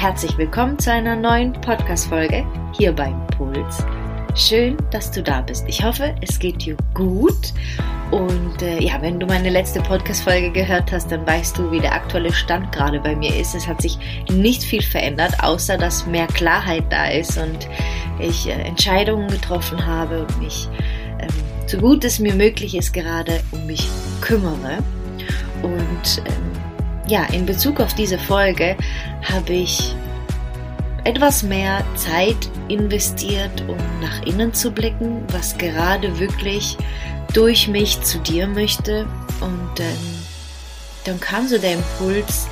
herzlich willkommen zu einer neuen Podcast-Folge hier beim Puls. Schön, dass du da bist. Ich hoffe, es geht dir gut. Und äh, ja, wenn du meine letzte Podcast-Folge gehört hast, dann weißt du, wie der aktuelle Stand gerade bei mir ist. Es hat sich nicht viel verändert, außer dass mehr Klarheit da ist und ich äh, Entscheidungen getroffen habe und mich, ähm, so gut es mir möglich ist, gerade um mich kümmere. Und ähm, ja, in Bezug auf diese Folge habe ich etwas mehr Zeit investiert, um nach innen zu blicken, was gerade wirklich durch mich zu dir möchte. Und ähm, dann kam so der Impuls,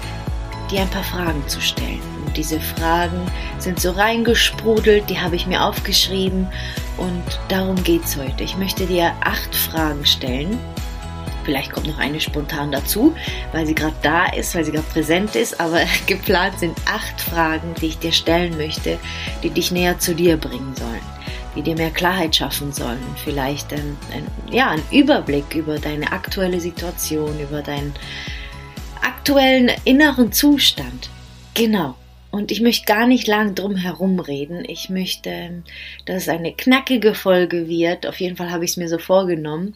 dir ein paar Fragen zu stellen. Und diese Fragen sind so reingesprudelt, die habe ich mir aufgeschrieben und darum geht es heute. Ich möchte dir acht Fragen stellen Vielleicht kommt noch eine spontan dazu, weil sie gerade da ist, weil sie gerade präsent ist. Aber geplant sind acht Fragen, die ich dir stellen möchte, die dich näher zu dir bringen sollen, die dir mehr Klarheit schaffen sollen. Vielleicht ein, ein, ja, einen Überblick über deine aktuelle Situation, über deinen aktuellen inneren Zustand. Genau. Und ich möchte gar nicht lang drum herum reden. Ich möchte, dass es eine knackige Folge wird. Auf jeden Fall habe ich es mir so vorgenommen.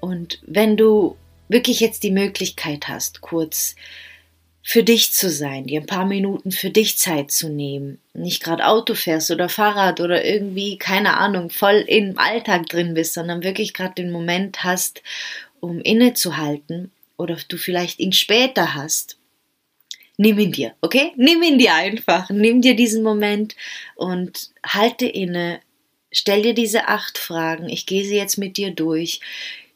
Und wenn du wirklich jetzt die Möglichkeit hast, kurz für dich zu sein, dir ein paar Minuten für dich Zeit zu nehmen, nicht gerade Auto fährst oder Fahrrad oder irgendwie, keine Ahnung, voll im Alltag drin bist, sondern wirklich gerade den Moment hast, um innezuhalten oder du vielleicht ihn später hast, nimm ihn dir, okay? Nimm ihn dir einfach, nimm dir diesen Moment und halte inne, stell dir diese acht Fragen, ich gehe sie jetzt mit dir durch,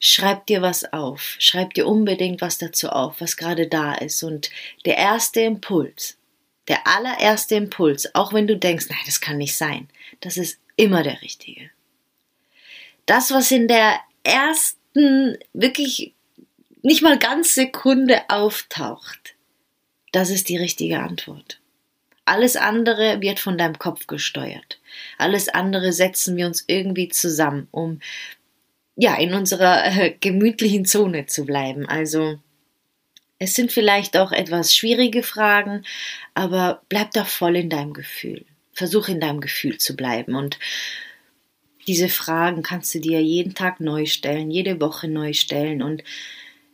schreib dir was auf. Schreib dir unbedingt was dazu auf, was gerade da ist. Und der erste Impuls, der allererste Impuls, auch wenn du denkst, nein, das kann nicht sein, das ist immer der richtige. Das, was in der ersten, wirklich nicht mal ganz Sekunde auftaucht, das ist die richtige Antwort. Alles andere wird von deinem Kopf gesteuert. Alles andere setzen wir uns irgendwie zusammen, um ja, in unserer äh, gemütlichen Zone zu bleiben. Also es sind vielleicht auch etwas schwierige Fragen, aber bleib doch voll in deinem Gefühl. Versuch in deinem Gefühl zu bleiben und diese Fragen kannst du dir jeden Tag neu stellen, jede Woche neu stellen und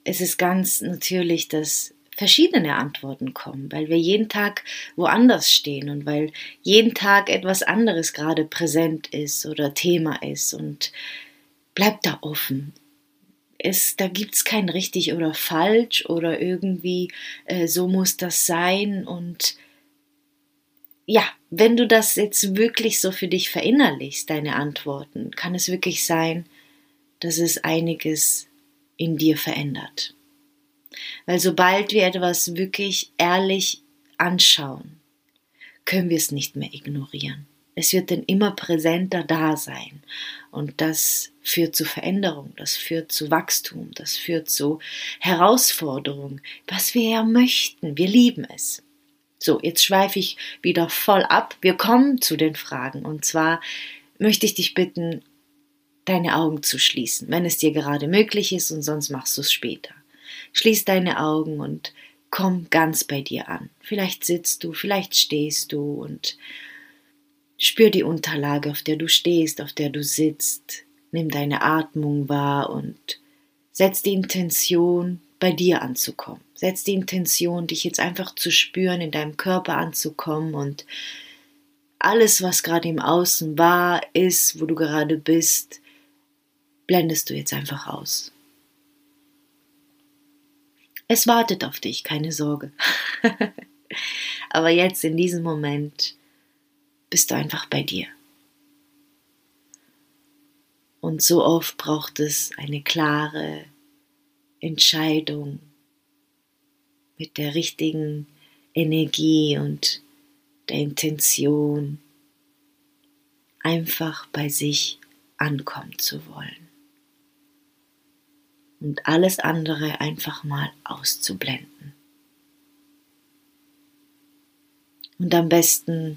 es ist ganz natürlich, dass verschiedene Antworten kommen, weil wir jeden Tag woanders stehen und weil jeden Tag etwas anderes gerade präsent ist oder Thema ist und bleib da offen. Es, da gibt es kein richtig oder falsch oder irgendwie äh, so muss das sein. Und ja, wenn du das jetzt wirklich so für dich verinnerlichst, deine Antworten, kann es wirklich sein, dass es einiges in dir verändert. Weil sobald wir etwas wirklich ehrlich anschauen, können wir es nicht mehr ignorieren. Es wird dann immer präsenter da sein. Und das führt zu Veränderung, das führt zu Wachstum, das führt zu Herausforderung, was wir ja möchten. Wir lieben es. So, jetzt schweife ich wieder voll ab. Wir kommen zu den Fragen. Und zwar möchte ich dich bitten, deine Augen zu schließen, wenn es dir gerade möglich ist und sonst machst du es später. Schließ deine Augen und komm ganz bei dir an. Vielleicht sitzt du, vielleicht stehst du und Spür die Unterlage, auf der du stehst, auf der du sitzt. Nimm deine Atmung wahr und setz die Intention, bei dir anzukommen. Setz die Intention, dich jetzt einfach zu spüren, in deinem Körper anzukommen und alles, was gerade im Außen war, ist, wo du gerade bist, blendest du jetzt einfach aus. Es wartet auf dich, keine Sorge. Aber jetzt in diesem Moment bist du einfach bei dir. Und so oft braucht es eine klare Entscheidung mit der richtigen Energie und der Intention, einfach bei sich ankommen zu wollen. Und alles andere einfach mal auszublenden. Und am besten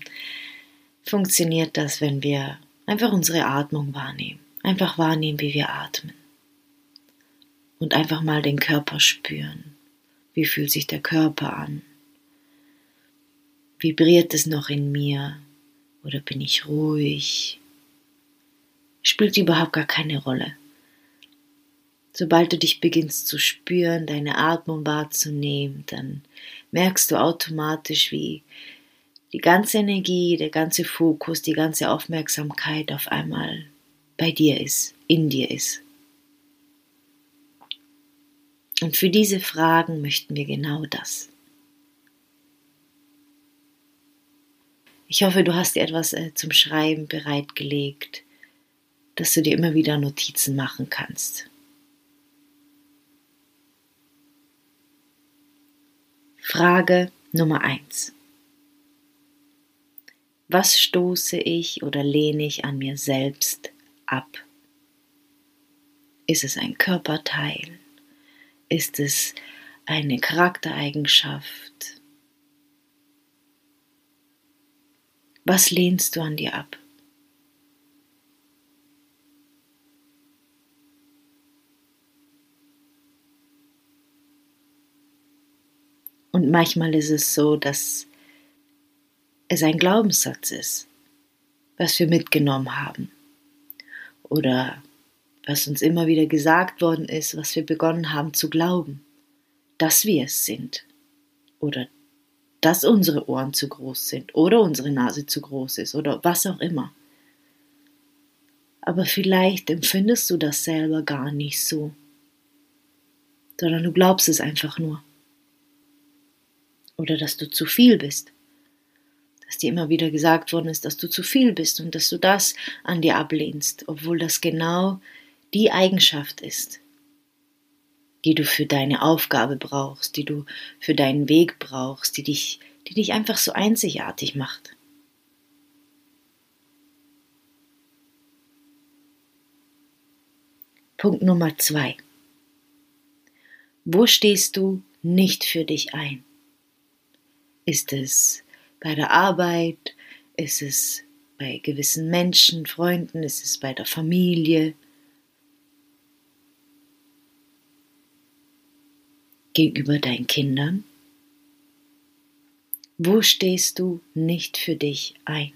funktioniert das, wenn wir einfach unsere Atmung wahrnehmen. Einfach wahrnehmen, wie wir atmen. Und einfach mal den Körper spüren. Wie fühlt sich der Körper an? Vibriert es noch in mir oder bin ich ruhig? Spielt überhaupt gar keine Rolle. Sobald du dich beginnst zu spüren, deine Atmung wahrzunehmen, dann merkst du automatisch, wie die ganze Energie, der ganze Fokus, die ganze Aufmerksamkeit auf einmal bei dir ist, in dir ist. Und für diese Fragen möchten wir genau das. Ich hoffe, du hast dir etwas äh, zum Schreiben bereitgelegt, dass du dir immer wieder Notizen machen kannst. Frage Nummer 1. Was stoße ich oder lehne ich an mir selbst ab? Ist es ein Körperteil? Ist es eine Charaktereigenschaft? Was lehnst du an dir ab? Und manchmal ist es so, dass es ein Glaubenssatz ist, was wir mitgenommen haben. Oder was uns immer wieder gesagt worden ist, was wir begonnen haben zu glauben, dass wir es sind. Oder dass unsere Ohren zu groß sind oder unsere Nase zu groß ist oder was auch immer. Aber vielleicht empfindest du das selber gar nicht so, sondern du glaubst es einfach nur oder dass du zu viel bist. Dass dir immer wieder gesagt worden ist, dass du zu viel bist und dass du das an dir ablehnst, obwohl das genau die Eigenschaft ist, die du für deine Aufgabe brauchst, die du für deinen Weg brauchst, die dich, die dich einfach so einzigartig macht. Punkt Nummer zwei. Wo stehst du nicht für dich ein? Ist es bei der Arbeit? Ist es bei gewissen Menschen, Freunden? Ist es bei der Familie? Gegenüber deinen Kindern? Wo stehst du nicht für dich ein?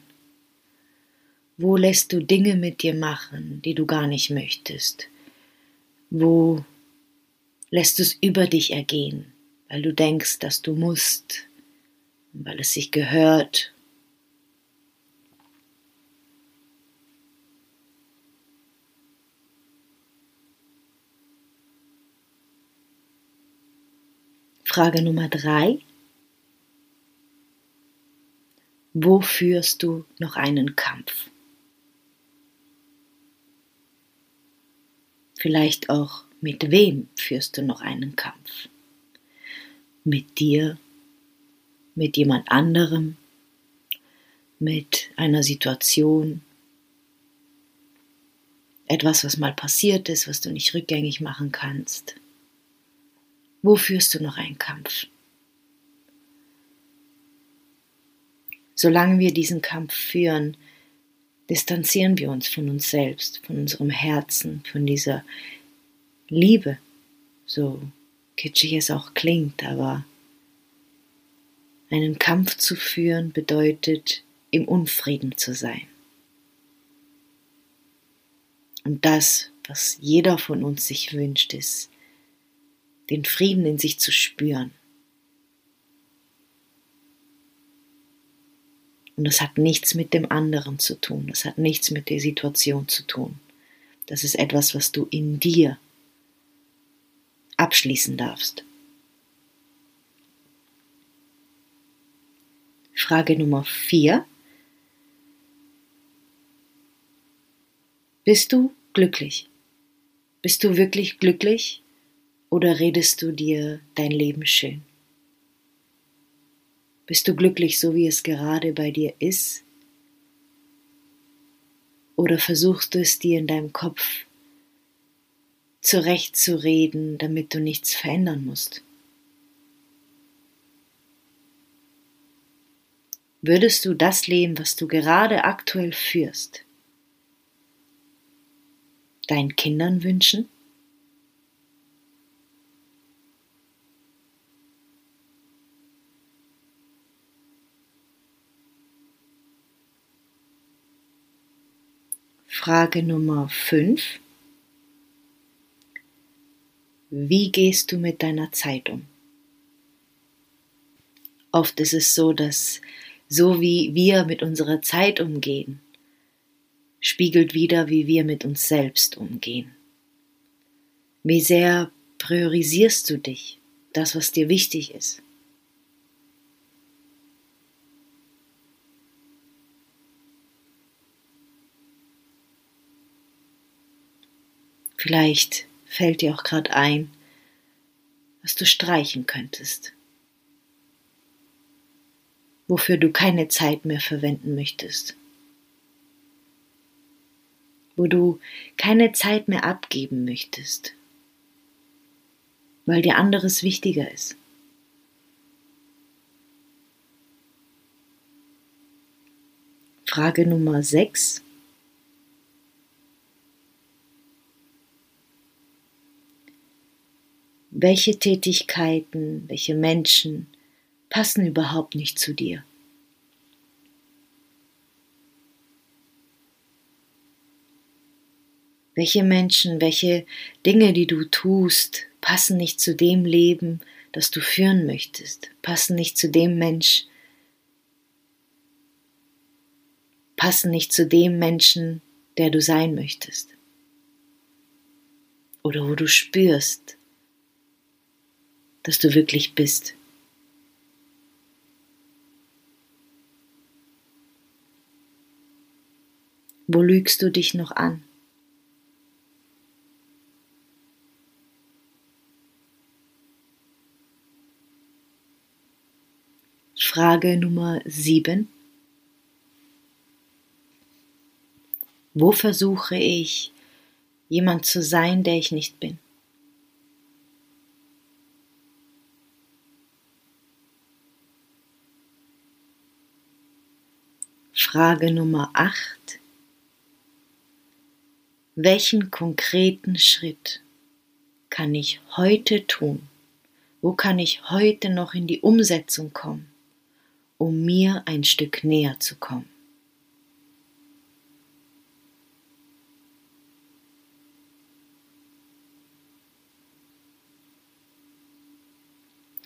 Wo lässt du Dinge mit dir machen, die du gar nicht möchtest? Wo lässt du es über dich ergehen, weil du denkst, dass du musst, weil es sich gehört. Frage Nummer drei. Wo führst du noch einen Kampf? Vielleicht auch mit wem führst du noch einen Kampf? Mit dir mit jemand anderem, mit einer Situation, etwas, was mal passiert ist, was du nicht rückgängig machen kannst. Wo führst du noch einen Kampf? Solange wir diesen Kampf führen, distanzieren wir uns von uns selbst, von unserem Herzen, von dieser Liebe, so kitschig es auch klingt, aber einen Kampf zu führen bedeutet, im Unfrieden zu sein. Und das, was jeder von uns sich wünscht, ist, den Frieden in sich zu spüren. Und das hat nichts mit dem anderen zu tun, das hat nichts mit der Situation zu tun. Das ist etwas, was du in dir abschließen darfst. Frage Nummer 4. Bist du glücklich? Bist du wirklich glücklich oder redest du dir dein Leben schön? Bist du glücklich, so wie es gerade bei dir ist? Oder versuchst du es dir in deinem Kopf zurechtzureden, damit du nichts verändern musst? würdest du das Leben, was du gerade aktuell führst, deinen Kindern wünschen? Frage Nummer 5. Wie gehst du mit deiner Zeit um? Oft ist es so, dass so wie wir mit unserer Zeit umgehen, spiegelt wieder, wie wir mit uns selbst umgehen. Wie sehr priorisierst du dich, das, was dir wichtig ist? Vielleicht fällt dir auch gerade ein, was du streichen könntest, wofür du keine Zeit mehr verwenden möchtest, wo du keine Zeit mehr abgeben möchtest, weil dir anderes wichtiger ist. Frage Nummer 6. welche Tätigkeiten, welche Menschen passen überhaupt nicht zu dir. Welche Menschen, welche Dinge, die du tust, passen nicht zu dem Leben, das du führen möchtest, passen nicht zu dem Mensch, passen nicht zu dem Menschen, der du sein möchtest. Oder wo du spürst, dass du wirklich bist. Wo lügst du dich noch an? Frage Nummer 7. Wo versuche ich, jemand zu sein, der ich nicht bin? Frage Nummer 8. Welchen konkreten Schritt kann ich heute tun? Wo kann ich heute noch in die Umsetzung kommen, um mir ein Stück näher zu kommen?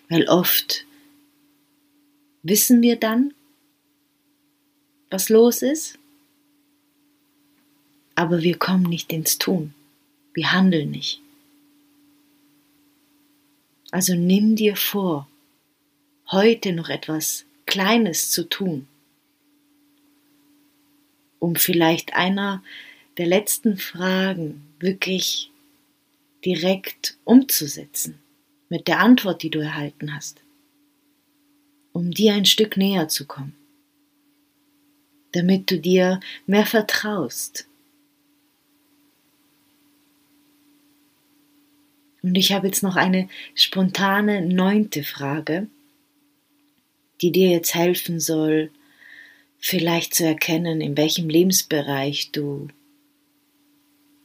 Weil oft wissen wir dann, was los ist, aber wir kommen nicht ins Tun. Wir handeln nicht. Also nimm dir vor, heute noch etwas Kleines zu tun, um vielleicht einer der letzten Fragen wirklich direkt umzusetzen mit der Antwort, die du erhalten hast, um dir ein Stück näher zu kommen damit du dir mehr vertraust. Und ich habe jetzt noch eine spontane neunte Frage, die dir jetzt helfen soll, vielleicht zu erkennen, in welchem Lebensbereich du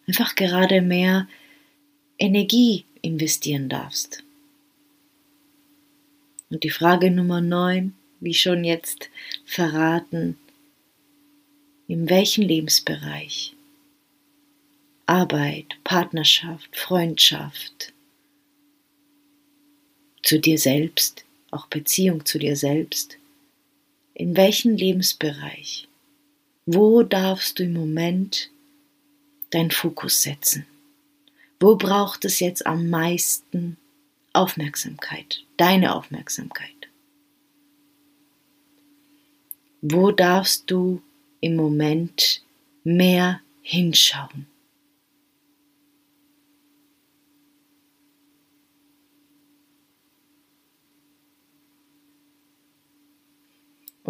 einfach gerade mehr Energie investieren darfst. Und die Frage Nummer neun, wie schon jetzt verraten, in welchem Lebensbereich? Arbeit, Partnerschaft, Freundschaft, zu dir selbst, auch Beziehung zu dir selbst. In welchem Lebensbereich? Wo darfst du im Moment deinen Fokus setzen? Wo braucht es jetzt am meisten Aufmerksamkeit, deine Aufmerksamkeit? Wo darfst du im Moment mehr hinschauen.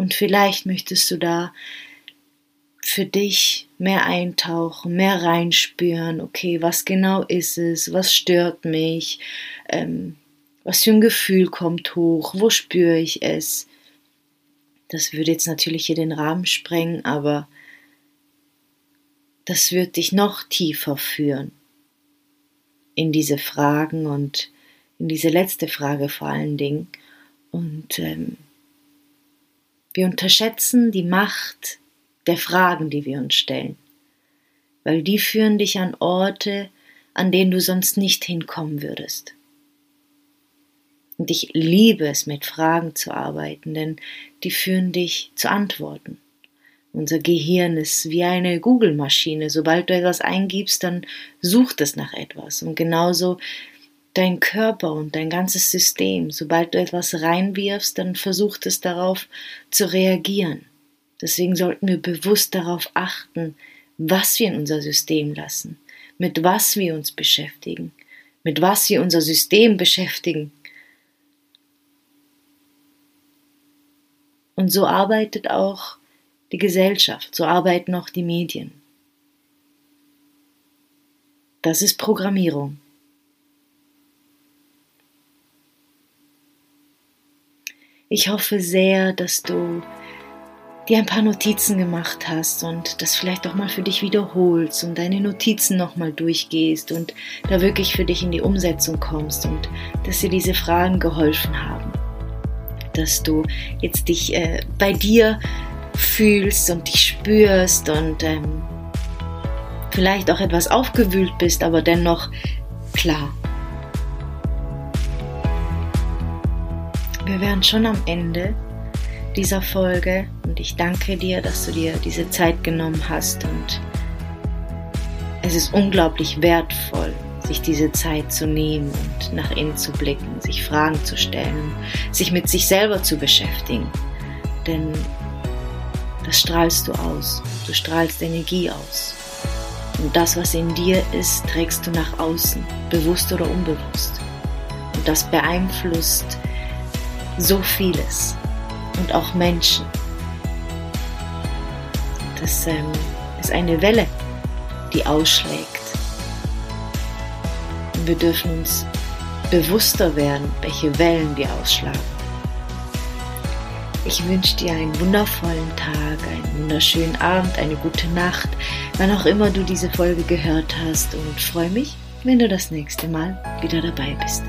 Und vielleicht möchtest du da für dich mehr eintauchen, mehr reinspüren, okay, was genau ist es, was stört mich, ähm, was für ein Gefühl kommt hoch, wo spüre ich es, das würde jetzt natürlich hier den Rahmen sprengen, aber das wird dich noch tiefer führen in diese Fragen und in diese letzte Frage vor allen Dingen. Und ähm, wir unterschätzen die Macht der Fragen, die wir uns stellen. weil die führen dich an Orte, an denen du sonst nicht hinkommen würdest. Und ich liebe es, mit Fragen zu arbeiten, denn die führen dich zu Antworten. Unser Gehirn ist wie eine Google-Maschine. Sobald du etwas eingibst, dann sucht es nach etwas. Und genauso dein Körper und dein ganzes System. Sobald du etwas reinwirfst, dann versucht es darauf zu reagieren. Deswegen sollten wir bewusst darauf achten, was wir in unser System lassen, mit was wir uns beschäftigen, mit was wir unser System beschäftigen. Und so arbeitet auch die Gesellschaft, so arbeiten auch die Medien. Das ist Programmierung. Ich hoffe sehr, dass du dir ein paar Notizen gemacht hast und das vielleicht auch mal für dich wiederholst und deine Notizen nochmal durchgehst und da wirklich für dich in die Umsetzung kommst und dass dir diese Fragen geholfen haben. Dass du jetzt dich äh, bei dir fühlst und dich spürst und ähm, vielleicht auch etwas aufgewühlt bist, aber dennoch klar. Wir wären schon am Ende dieser Folge und ich danke dir, dass du dir diese Zeit genommen hast und es ist unglaublich wertvoll, sich diese Zeit zu nehmen und nach innen zu blicken, sich Fragen zu stellen, sich mit sich selber zu beschäftigen. Denn das strahlst du aus. Du strahlst Energie aus. Und das, was in dir ist, trägst du nach außen, bewusst oder unbewusst. Und das beeinflusst so vieles und auch Menschen. Das ähm, ist eine Welle, die ausschlägt. Und wir dürfen uns bewusster werden, welche Wellen wir ausschlagen. Ich wünsche dir einen wundervollen Tag, einen wunderschönen Abend, eine gute Nacht, wann auch immer du diese Folge gehört hast und freue mich, wenn du das nächste Mal wieder dabei bist.